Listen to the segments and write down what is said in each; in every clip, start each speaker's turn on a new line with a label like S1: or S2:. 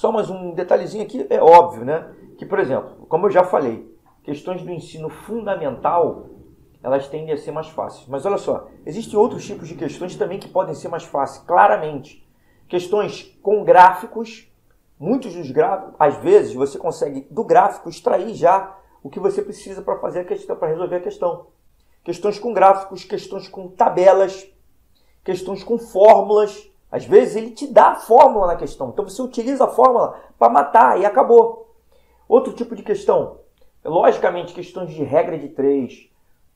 S1: Só mais um detalhezinho aqui, é óbvio, né? Que, por exemplo, como eu já falei, questões do ensino fundamental, elas tendem a ser mais fáceis. Mas olha só, existem outros tipos de questões também que podem ser mais fáceis, claramente. Questões com gráficos, muitos dos gráficos, às vezes você consegue do gráfico extrair já o que você precisa para fazer a questão, para resolver a questão. Questões com gráficos, questões com tabelas, questões com fórmulas. Às vezes ele te dá a fórmula na questão, então você utiliza a fórmula para matar e acabou. Outro tipo de questão, logicamente questões de regra de três,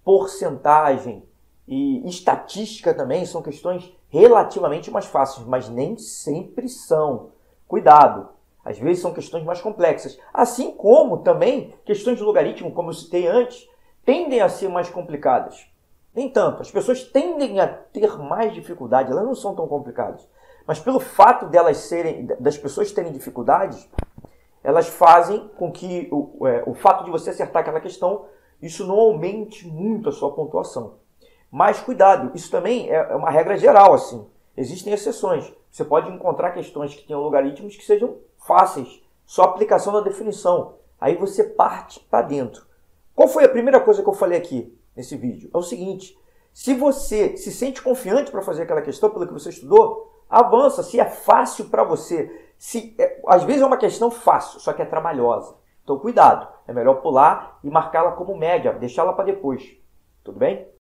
S1: porcentagem e estatística também são questões relativamente mais fáceis, mas nem sempre são. Cuidado, às vezes são questões mais complexas. Assim como também questões de logaritmo, como eu citei antes, tendem a ser mais complicadas. Nem tanto. As pessoas tendem a ter mais dificuldade, elas não são tão complicadas. Mas pelo fato delas serem, das pessoas terem dificuldades, elas fazem com que o, é, o fato de você acertar aquela questão, isso não aumente muito a sua pontuação. Mas cuidado, isso também é, é uma regra geral, assim. Existem exceções. Você pode encontrar questões que tenham logaritmos que sejam fáceis, só aplicação da definição. Aí você parte para dentro. Qual foi a primeira coisa que eu falei aqui nesse vídeo? É o seguinte: se você se sente confiante para fazer aquela questão pelo que você estudou, avança. Se é fácil para você, se é, às vezes é uma questão fácil, só que é trabalhosa. Então cuidado, é melhor pular e marcá-la como média, deixá-la para depois. Tudo bem?